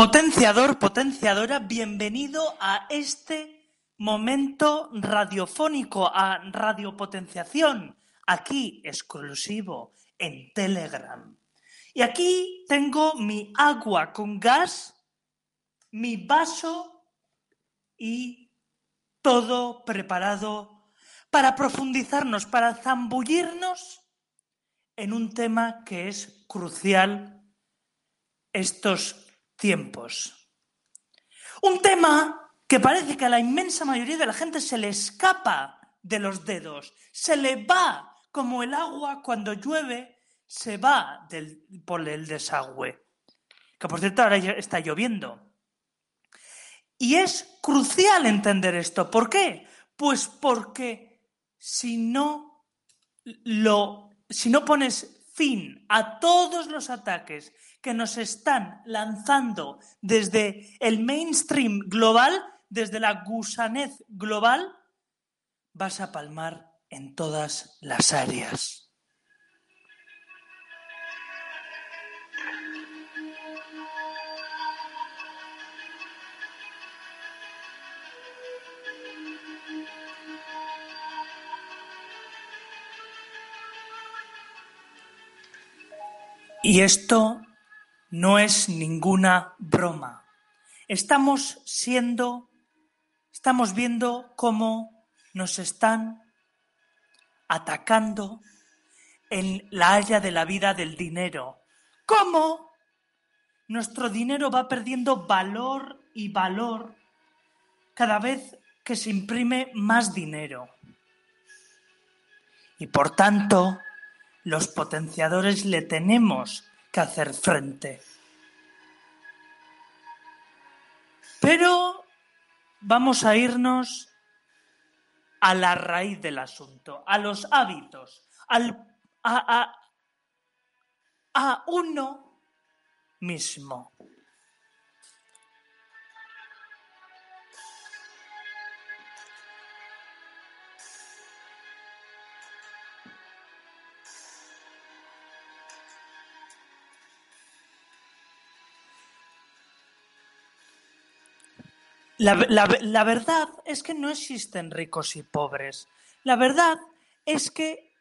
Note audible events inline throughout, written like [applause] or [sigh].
Potenciador, potenciadora, bienvenido a este momento radiofónico, a radiopotenciación, aquí exclusivo en Telegram. Y aquí tengo mi agua con gas, mi vaso y todo preparado para profundizarnos, para zambullirnos en un tema que es crucial estos tiempos. Un tema que parece que a la inmensa mayoría de la gente se le escapa de los dedos, se le va como el agua cuando llueve, se va del, por el desagüe. Que por cierto ahora está lloviendo. Y es crucial entender esto. ¿Por qué? Pues porque si no lo, si no pones fin a todos los ataques que nos están lanzando desde el mainstream global, desde la gusanez global, vas a palmar en todas las áreas. Y esto no es ninguna broma. Estamos siendo, estamos viendo cómo nos están atacando en la área de la vida del dinero. ¿Cómo? Nuestro dinero va perdiendo valor y valor cada vez que se imprime más dinero. Y por tanto, los potenciadores le tenemos que hacer frente. Pero vamos a irnos a la raíz del asunto, a los hábitos, al, a, a, a uno mismo. La, verdad es que no existen ricos y pobres. La verdad es que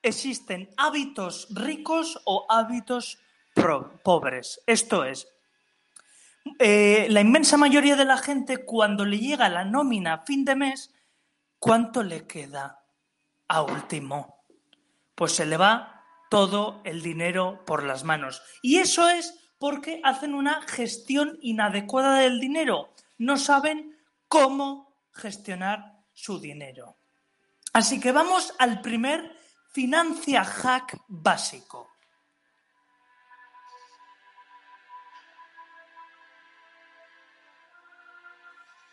existen hábitos ricos o hábitos pobres. Esto es, eh, la inmensa mayoría de la gente cuando le llega la nómina a fin de mes, ¿cuánto le queda a último? Pues se le va todo el dinero por las manos. Y eso es porque hacen una gestión inadecuada del dinero no saben cómo gestionar su dinero. Así que vamos al primer financia hack básico.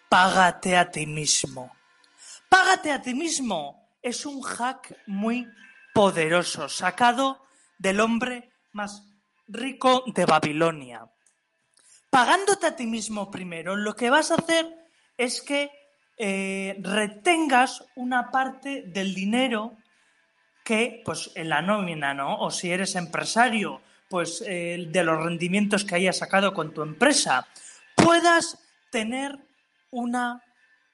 Págate a ti mismo. Págate a ti mismo es un hack muy poderoso, sacado del hombre más rico de Babilonia pagándote a ti mismo primero, lo que vas a hacer es que eh, retengas una parte del dinero que, pues en la nómina, ¿no? O si eres empresario, pues eh, de los rendimientos que hayas sacado con tu empresa, puedas tener una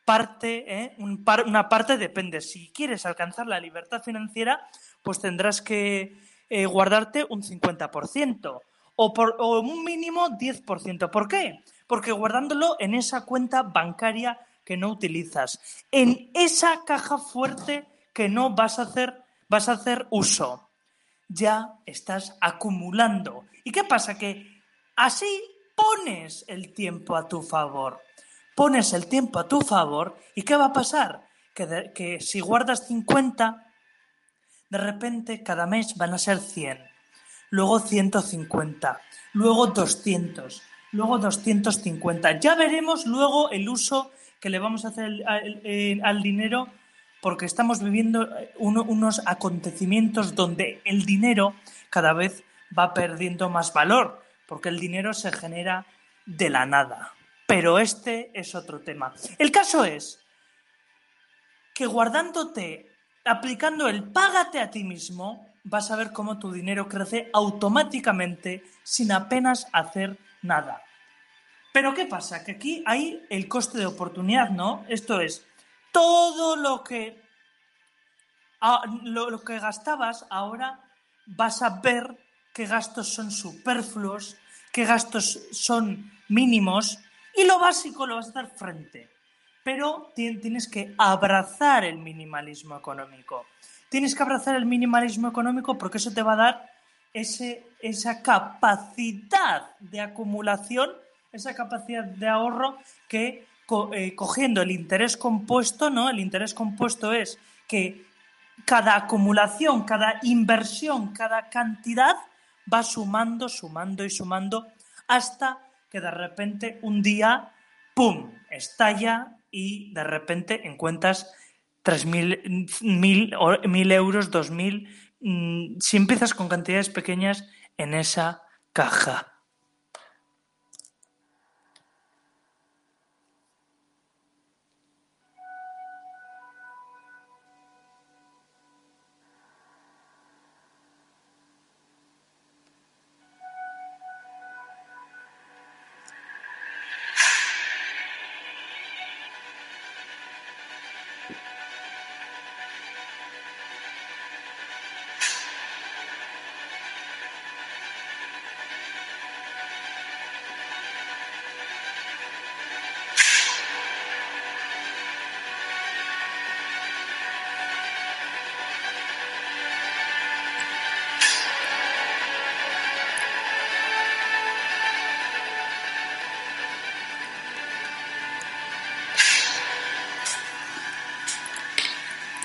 parte, ¿eh? Un par, una parte depende. Si quieres alcanzar la libertad financiera, pues tendrás que eh, guardarte un 50%. O, por, o un mínimo 10%. ¿Por qué? Porque guardándolo en esa cuenta bancaria que no utilizas, en esa caja fuerte que no vas a hacer, vas a hacer uso, ya estás acumulando. ¿Y qué pasa? Que así pones el tiempo a tu favor. Pones el tiempo a tu favor y ¿qué va a pasar? Que, que si guardas 50, de repente cada mes van a ser 100, luego 150, luego 200, luego 250. Ya veremos luego el uso que le vamos a hacer al, dinero porque estamos viviendo eh, unos acontecimientos donde el dinero cada vez va perdiendo más valor, porque el dinero se genera de la nada. Pero este es otro tema. El caso es que guardándote, aplicando el págate a ti mismo, vas a ver cómo tu dinero crece automáticamente sin apenas hacer nada. Pero ¿qué pasa? Que aquí hay el coste de oportunidad, ¿no? Esto es, todo lo que, lo, que gastabas ahora vas a ver qué gastos son superfluos, qué gastos son mínimos y lo básico lo vas a hacer frente. Pero tienes que abrazar el minimalismo económico. Tienes que abrazar el minimalismo económico porque eso te va a dar ese, esa capacidad de acumulación esa capacidad de ahorro que eh, cogiendo el interés compuesto, ¿no? El interés compuesto es que cada acumulación, cada inversión, cada cantidad va sumando, sumando y sumando hasta que de repente un día, ¡pum!, estalla y de repente encuentras 3.000, mil, mil euros, 2.000, mm, si empiezas con cantidades pequeñas en esa caja.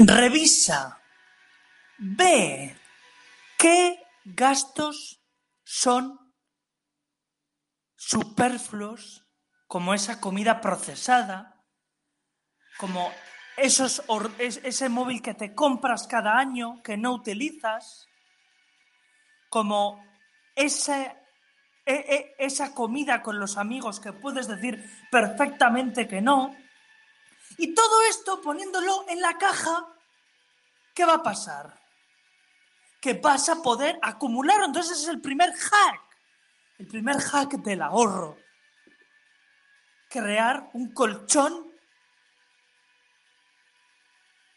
Revisa, ve qué gastos son superfluos, como esa comida procesada, como esos, ese móvil que te compras cada año que no utilizas, como e, e, esa comida con los amigos que puedes decir perfectamente que no. Y todo esto poniéndolo en la caja ¿qué va a pasar? Que vas a poder acumular. Entonces es el primer hack. El primer hack del ahorro. Crear un colchón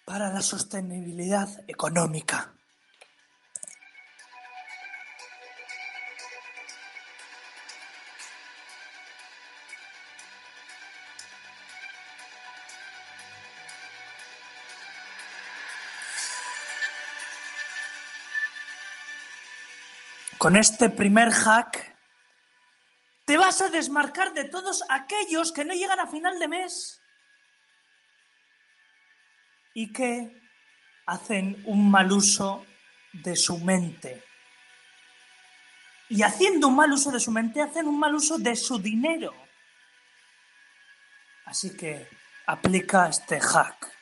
para la sostenibilidad económica. Con este primer hack te vas a desmarcar de todos aquellos que no llegan a final de mes y que hacen un mal uso de su mente. Y haciendo un mal uso de su mente, hacen un mal uso de su dinero. Así que aplica este hack.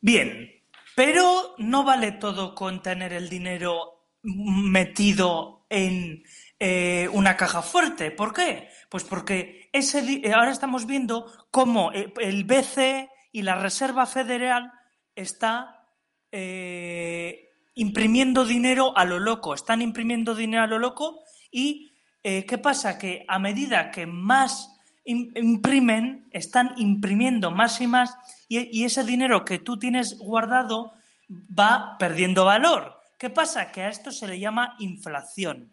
Bien, pero no vale todo con tener el dinero metido en eh, una caja fuerte. ¿Por qué? Pues porque ese eh, ahora estamos viendo cómo eh, el BCE y la Reserva Federal está imprimiendo dinero a lo loco. Están imprimiendo dinero a lo loco y ¿qué pasa? Que a medida que más imprimen, están imprimiendo más y más y, ese dinero que tú tienes guardado va perdiendo valor. ¿Qué pasa? Que a esto se le llama inflación.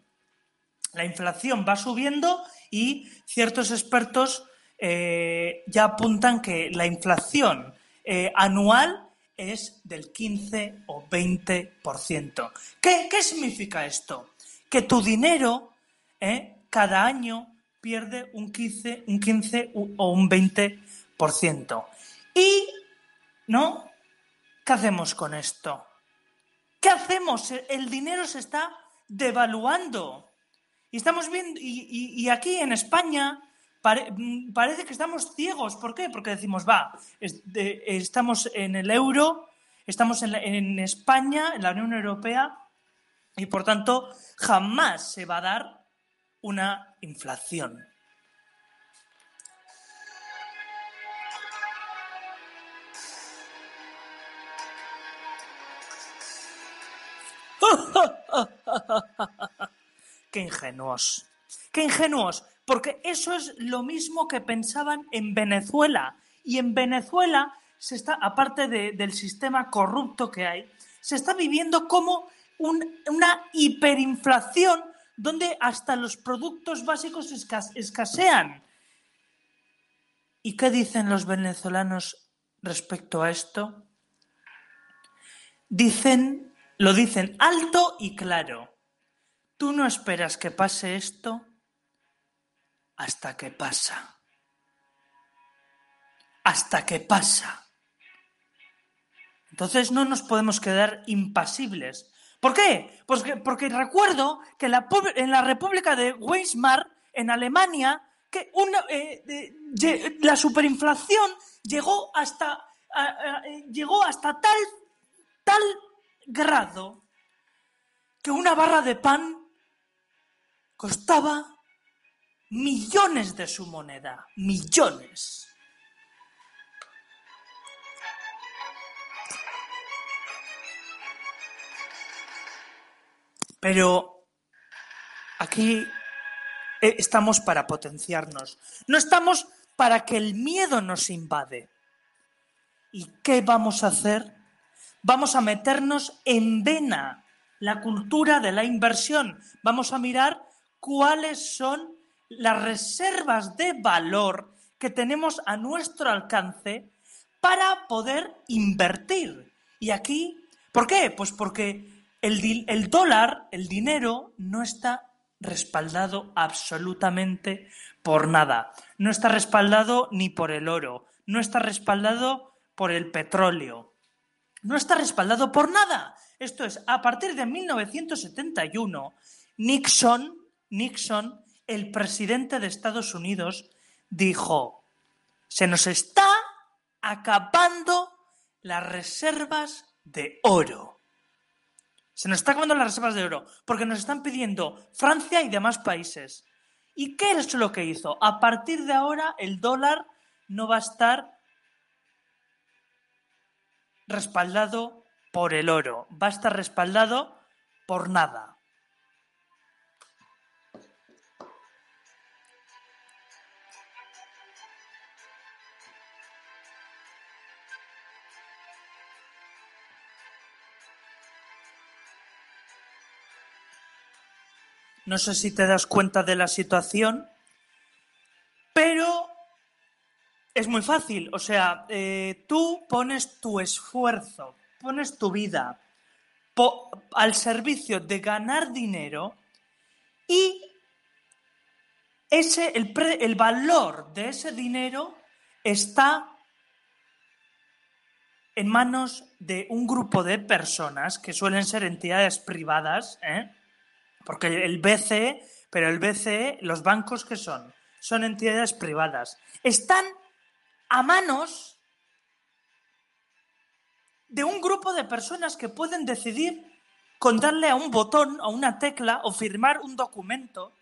La inflación va subiendo y ciertos expertos eh, ya apuntan que la inflación eh, anual es del 15 o 20%. ¿Qué, ¿Qué significa esto? Que tu dinero eh, cada año pierde un 15, un 15 o un 20%. ¿Y no? ¿Qué hacemos con esto? ¿Qué hacemos? El dinero se está devaluando. Y estamos viendo, y, aquí en España mm, parece que estamos ciegos. ¿Por qué? Porque decimos, va, estamos en el euro, estamos en, en España, en la Unión Europea, y por tanto jamás se va a dar una inflación. [laughs] Qué ingenuos. Qué ingenuos. Porque eso es lo mismo que pensaban en Venezuela. Y en Venezuela se está, aparte del sistema corrupto que hay, se está viviendo como una hiperinflación donde hasta los productos básicos escasean. ¿Y qué dicen los venezolanos respecto a esto? Dicen lo dicen alto y claro. Tú no esperas que pase esto hasta que pasa. Hasta que pasa. Entonces no nos podemos quedar impasibles. ¿Por qué? Pues porque recuerdo que en la República de Weimar, en Alemania, que eh, la superinflación llegó hasta, llegó hasta tal, tal grado que una barra de pan costaba millones de su moneda, millones. Pero aquí eh, estamos para potenciarnos, no estamos para que el miedo nos invade. ¿Y qué vamos a hacer? vamos a meternos en vena la cultura de la inversión. Vamos a mirar cuáles son las reservas de valor que tenemos a nuestro alcance para poder invertir. Y aquí, ¿por qué? Pues porque el, dólar, el dinero, no está respaldado absolutamente por nada. No está respaldado ni por el oro, no está respaldado por el petróleo, no está respaldado por nada. Esto es, a partir de 1971, Nixon, Nixon, el presidente de Estados Unidos, dijo, se nos está acabando las reservas de oro. Se nos está acabando las reservas de oro, porque nos están pidiendo Francia y demás países. ¿Y qué es lo que hizo? A partir de ahora el dólar no va a estar respaldado por el oro, va a estar respaldado por nada. No sé si te das cuenta de la situación, pero es muy fácil, o sea, eh, tú pones tu esfuerzo, pones tu vida al servicio de ganar dinero y ese, el, el valor de ese dinero está en manos de un grupo de personas que suelen ser entidades privadas, ¿eh? Porque el BCE, pero el BCE, los bancos que son, son entidades privadas, están a manos de un grupo de personas que pueden decidir con darle a un botón, a una tecla o firmar un documento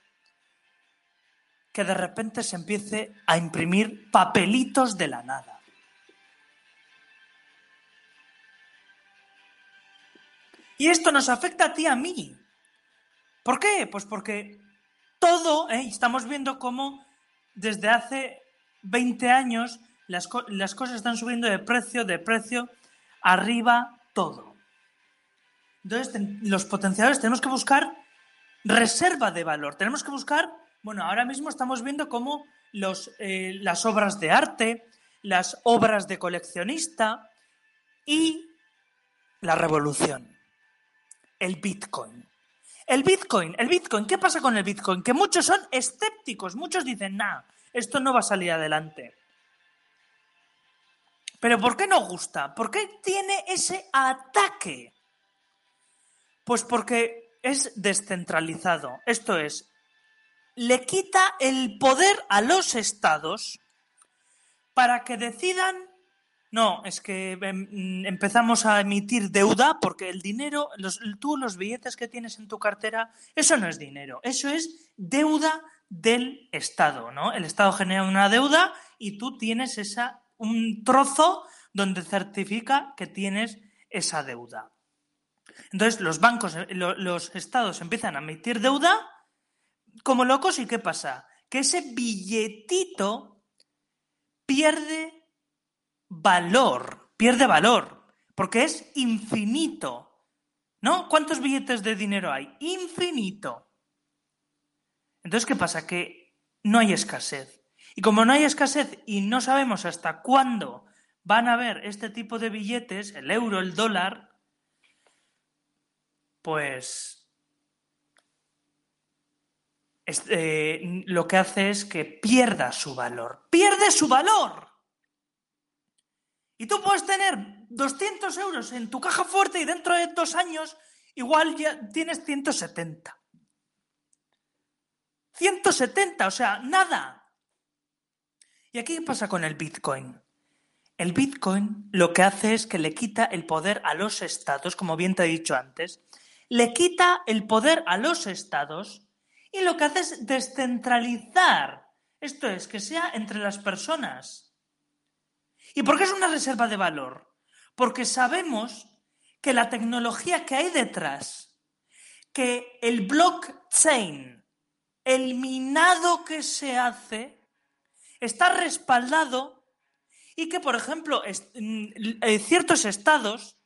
que de repente se empiece a imprimir papelitos de la nada. Y esto nos afecta a ti a mí. ¿Por qué? Pues porque todo, ¿eh? estamos viendo cómo desde hace 20 años las, cosas están subiendo de precio, de precio, arriba todo. Entonces, los potenciadores tenemos que buscar reserva de valor. Tenemos que buscar, bueno, ahora mismo estamos viendo cómo eh, las obras de arte, las obras de coleccionista y la revolución, el Bitcoin. El Bitcoin, el Bitcoin, ¿qué pasa con el Bitcoin? Que muchos son escépticos, muchos dicen, nah, esto no va a salir adelante. Pero ¿por qué no gusta? ¿Por qué tiene ese ataque? Pues porque es descentralizado. Esto es, le quita el poder a los estados para que decidan no, es que em, empezamos a emitir deuda porque el dinero, los, tú los billetes que tienes en tu cartera, eso no es dinero, eso es deuda del Estado, ¿no? El Estado genera una deuda y tú tienes esa, un trozo donde certifica que tienes esa deuda. Entonces los bancos, eh, los estados empiezan a emitir deuda como locos y ¿qué pasa? Que ese billetito pierde valor, pierde valor, porque es infinito. ¿No? ¿Cuántos billetes de dinero hay? Infinito. Entonces, ¿qué pasa? Que no hay escasez. Y como no hay escasez y no sabemos hasta cuándo van a haber este tipo de billetes, el euro, el dólar, pues eh, lo que hace es que pierda su valor. ¡Pierde su valor! Y tú puedes tener 200 euros en tu caja fuerte y dentro de dos años igual ya tienes 170. 170, o sea, nada. ¿Y aquí qué pasa con el Bitcoin? El Bitcoin lo que hace es que le quita el poder a los estados, como bien te he dicho antes, le quita el poder a los estados y lo que hace es descentralizar. Esto es, que sea entre las personas. ¿Y por qué es una reserva de valor? Porque sabemos que la tecnología que hay detrás, que el blockchain, el minado que se hace, está respaldado y que, por ejemplo, mm, eh, ciertos estados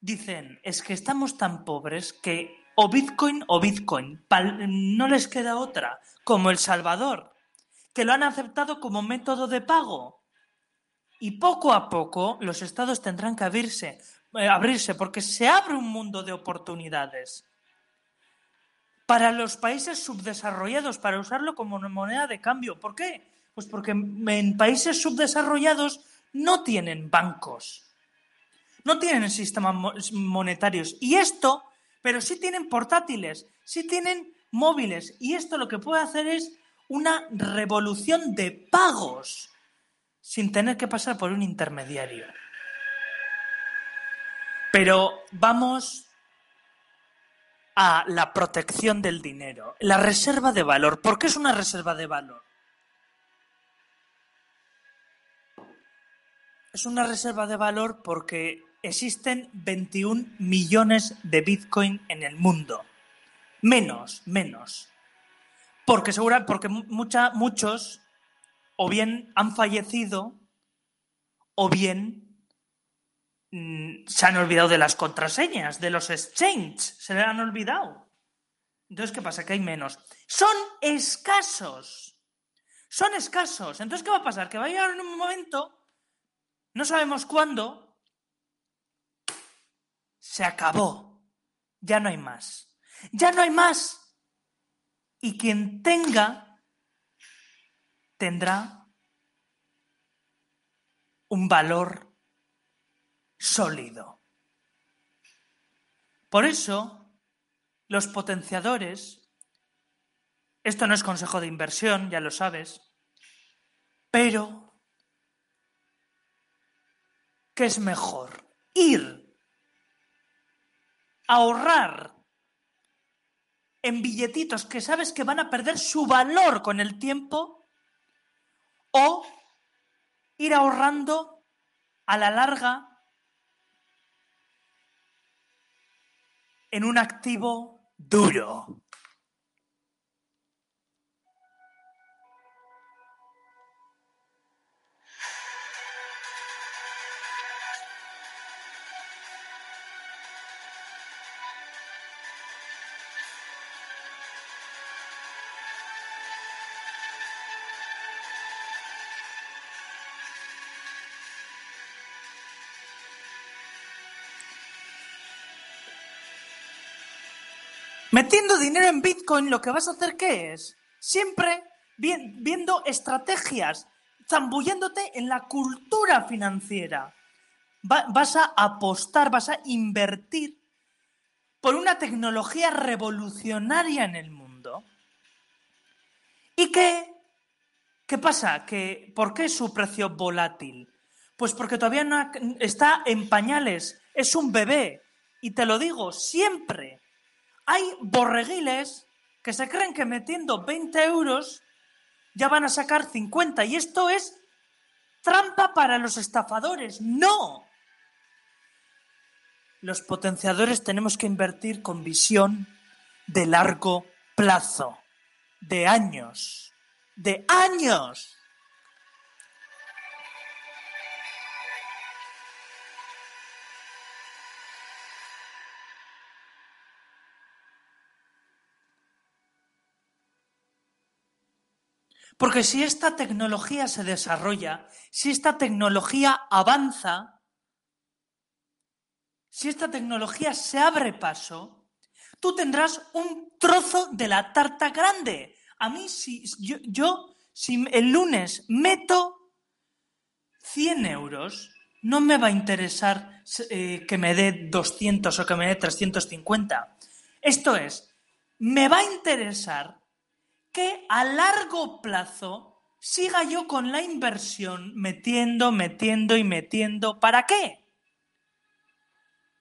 dicen, es que estamos tan pobres que o Bitcoin o Bitcoin, no les queda otra, como El Salvador, que lo han aceptado como método de pago y poco a poco los estados tendrán que abrirse, eh, abrirse porque se abre un mundo de oportunidades para los países subdesarrollados, para usarlo como moneda de cambio. ¿Por qué? Pues porque en países subdesarrollados no tienen bancos, no tienen sistemas monetarios. Y esto, pero sí tienen portátiles, sí tienen móviles. Y esto lo que puede hacer es una revolución de pagos sin tener que pasar por un intermediario. Pero vamos a la protección del dinero, la reserva de valor. ¿Por qué es una reserva de valor? Es una reserva de valor porque existen 21 millones de Bitcoin en el mundo. Menos, menos. Porque segura, porque muchos o bien han fallecido o bien mm, se han olvidado de las contraseñas, de los exchanges, se le han olvidado. Entonces, ¿qué pasa? Que hay menos. Son escasos. Son escasos. Entonces, ¿qué va a pasar? Que va a llegar en un momento, no sabemos cuándo, se acabó. Ya no hay más. Ya no hay más. Y quien tenga tendrá un valor sólido. Por eso, los potenciadores, esto no es consejo de inversión, ya lo sabes, pero ¿qué es mejor? Ir ahorrar en billetitos que sabes que van a perder su valor con el tiempo o ir ahorrando a la larga en un activo duro. Metiendo dinero en Bitcoin, lo que vas a hacer, ¿qué es? Siempre viendo estrategias, zambulléndote en la cultura financiera. vas a apostar, vas a invertir por una tecnología revolucionaria en el mundo. ¿Y qué? ¿Qué pasa? ¿Que, ¿Por qué es su precio volátil? Pues porque todavía no está en pañales, es un bebé. Y te lo digo, siempre hay borreguiles que se creen que metiendo 20 euros ya van a sacar 50. Y esto es trampa para los estafadores. No. Los potenciadores tenemos que invertir con visión de largo plazo, de años, de años. Porque si esta tecnología se desarrolla, si esta tecnología avanza, si esta tecnología se abre paso, tú tendrás un trozo de la tarta grande. A mí, si yo, el lunes meto 100 euros, no me va a interesar eh, que me dé 200 o que me dé 350. Esto es, me va a interesar que a largo plazo siga yo con la inversión metiendo, metiendo y metiendo. ¿Para qué?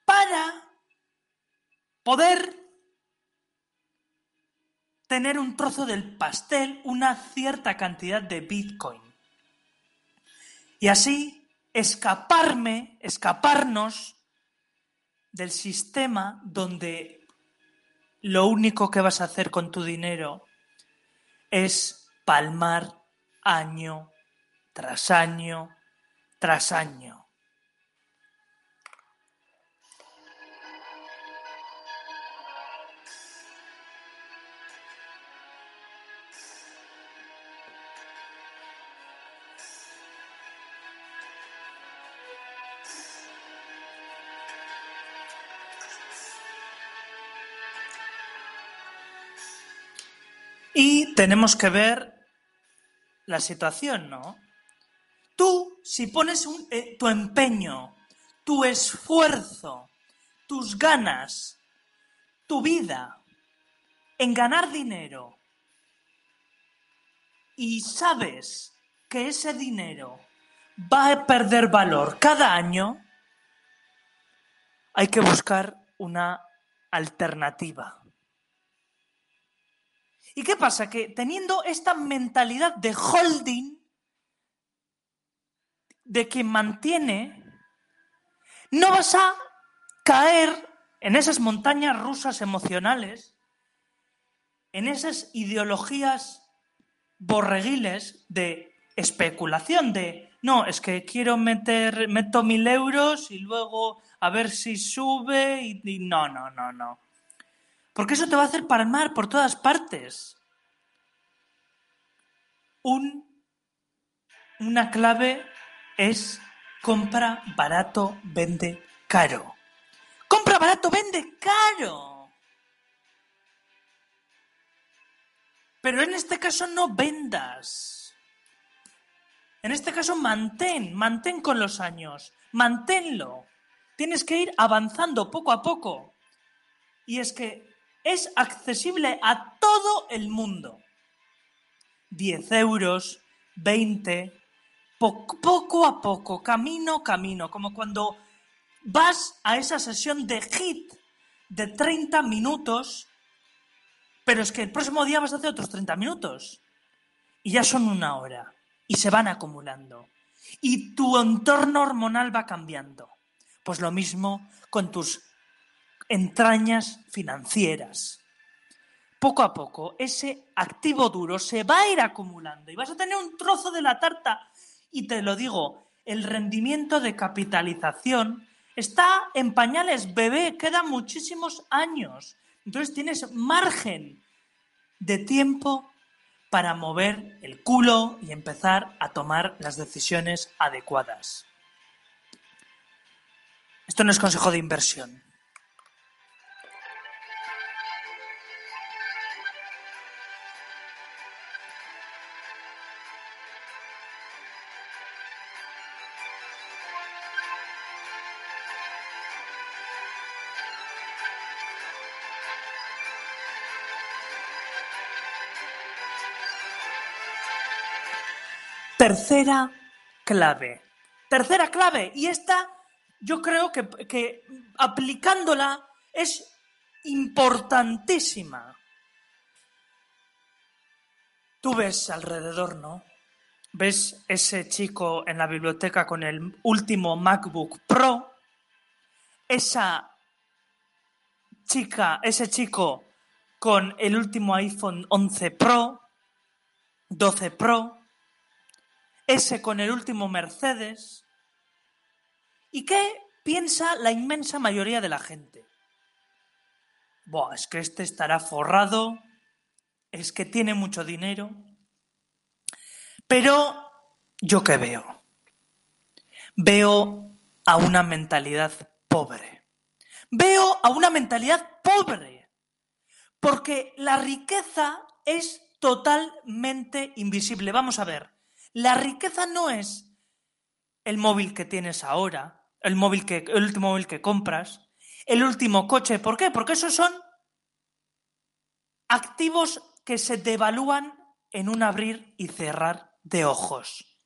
Para poder tener un trozo del pastel, una cierta cantidad de Bitcoin. Y así escaparme, escaparnos del sistema donde lo único que vas a hacer con tu dinero es palmar año tras año tras año. Tenemos que ver la situación, ¿no? Tú, si pones eh, tu empeño, tu esfuerzo, tus ganas, tu vida en ganar dinero y sabes que ese dinero va a perder valor cada año, hay que buscar una alternativa. ¿Y qué pasa? Que teniendo esta mentalidad de holding, de que mantiene, no vas a caer en esas montañas rusas emocionales, en esas ideologías borreguiles de especulación, de no, es que quiero meter, meto mil euros y luego a ver si sube y, y no, no, no, no. Porque eso te va a hacer palmar por todas partes. Un, una clave es compra barato, vende caro. Compra barato, vende caro. Pero en este caso no vendas. En este caso mantén, mantén con los años, manténlo. Tienes que ir avanzando poco a poco. Y es que es accesible a todo el mundo. 10 euros, 20, poco, a poco, camino, camino, como cuando vas a esa sesión de hit de 30 minutos, pero es que el próximo día vas a hacer otros 30 minutos y ya son una hora y se van acumulando y tu entorno hormonal va cambiando. Pues lo mismo con tus entrañas financieras. Poco a poco, ese activo duro se va a ir acumulando y vas a tener un trozo de la tarta. Y te lo digo, el rendimiento de capitalización está en pañales bebé, quedan muchísimos años. Entonces tienes margen de tiempo para mover el culo y empezar a tomar las decisiones adecuadas. Esto no es consejo de inversión. Tercera clave. Tercera clave. Y esta yo creo que, aplicándola es importantísima. Tú ves alrededor, ¿no? Ves ese chico en la biblioteca con el último MacBook Pro, esa chica, ese chico con el último iPhone 11 Pro, 12 Pro, ese con el último Mercedes. ¿Y qué piensa la inmensa mayoría de la gente? Buah, es que este estará forrado, es que tiene mucho dinero. Pero yo qué veo? Veo a una mentalidad pobre. Veo a una mentalidad pobre. Porque la riqueza es totalmente invisible. Vamos a ver. La riqueza no es el móvil que tienes ahora, el móvil que el último móvil que compras, el último coche. ¿Por qué? Porque esos son activos que se devalúan en un abrir y cerrar de ojos.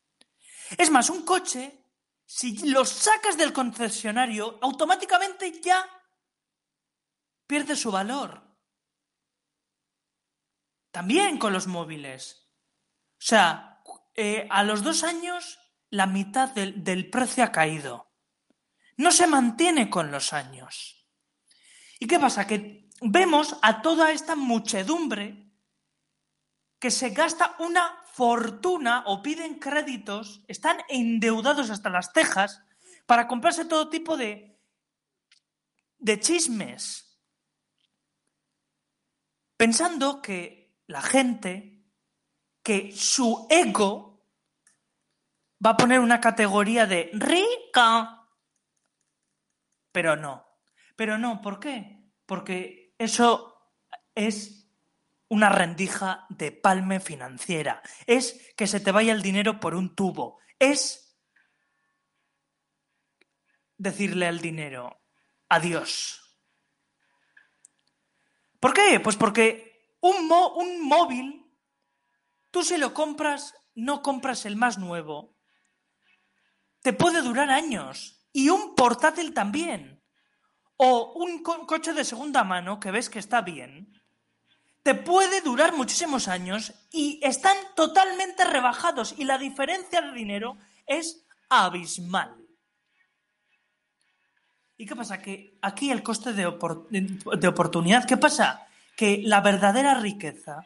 Es más, un coche, si lo sacas del concesionario, automáticamente ya pierde su valor. También con los móviles. O sea, eh, a los dos años la mitad del, del precio ha caído. No se mantiene con los años. ¿Y qué pasa? Que vemos a toda esta muchedumbre que se gasta una fortuna o piden créditos, están endeudados hasta las cejas para comprarse todo tipo de, de chismes, pensando que la gente, que su ego va a poner una categoría de rica. Pero no, pero no, ¿por qué? Porque eso es una rendija de palme financiera, es que se te vaya el dinero por un tubo, es decirle al dinero adiós. ¿Por qué? Pues porque un, un móvil, tú si lo compras, no compras el más nuevo, te puede durar años y un portátil también. O un coche de segunda mano que ves que está bien, te puede durar muchísimos años y están totalmente rebajados y la diferencia de dinero es abismal. ¿Y qué pasa? Que aquí el coste de, de oportunidad, ¿qué pasa? Que la verdadera riqueza,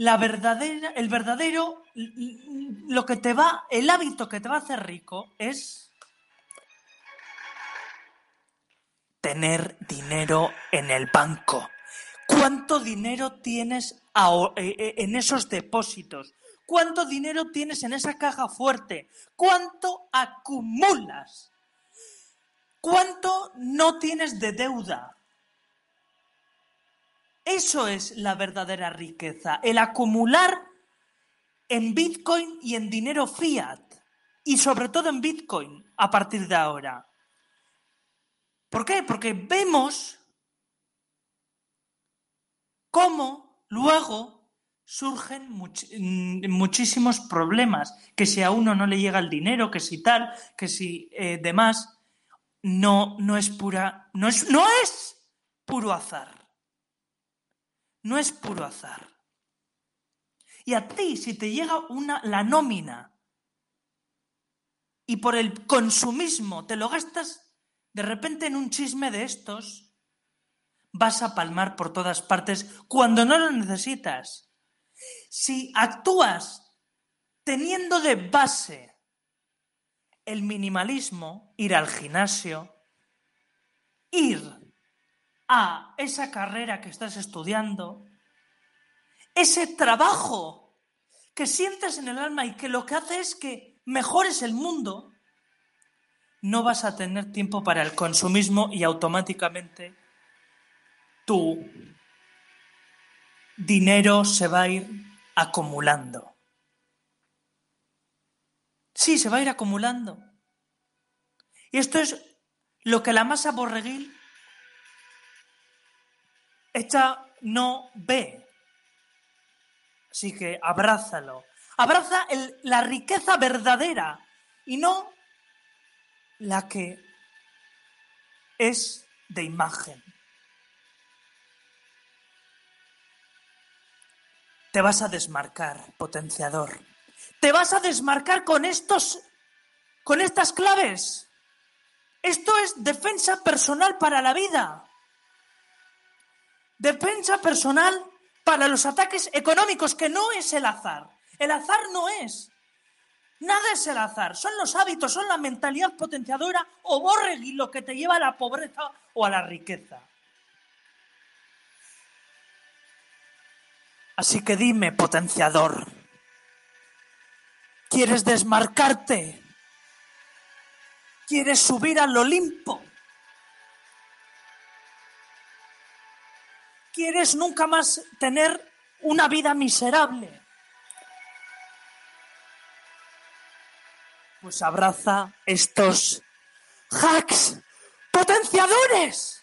la verdadera, el verdadero, lo que te va, el hábito que te va a hacer rico es tener dinero en el banco ¿Cuánto dinero tienes eh, eh, en esos depósitos? ¿Cuánto dinero tienes en esa caja fuerte? ¿Cuánto acumulas? ¿Cuánto no tienes de deuda? Eso es la verdadera riqueza, el acumular en Bitcoin y en dinero fiat, y sobre todo en Bitcoin a partir de ahora. ¿Por qué? Porque vemos cómo luego surgen mm, muchísimos problemas, que si a uno no le llega el dinero, que si tal, que si eh, demás, no, no es pura, no es, no es puro azar. No es puro azar. Y a ti, si te llega una, la nómina y por el consumismo te lo gastas de repente en un chisme de estos, vas a palmar por todas partes cuando no lo necesitas. Si actúas teniendo de base el minimalismo, ir al gimnasio, ir a esa carrera que estás estudiando, ese trabajo que sientes en el alma y que lo que hace es que mejores el mundo, no vas a tener tiempo para el consumismo y automáticamente tu dinero se va a ir acumulando. Sí, se va a ir acumulando. Y esto es lo que la masa borreguil esta no ve. Así que abrázalo. Abraza la riqueza verdadera y no la que es de imagen. Te vas a desmarcar, potenciador. Te vas a desmarcar con estos con estas claves. Esto es defensa personal para la vida. Defensa personal para los ataques económicos, que no es el azar. El azar no es. Nada es el azar. Son los hábitos, son la mentalidad potenciadora o borregui lo que te lleva a la pobreza o a la riqueza. Así que dime, potenciador, ¿quieres desmarcarte? ¿Quieres subir al Olimpo? ¿Quieres nunca más tener una vida miserable? Pues abraza estos hacks potenciadores.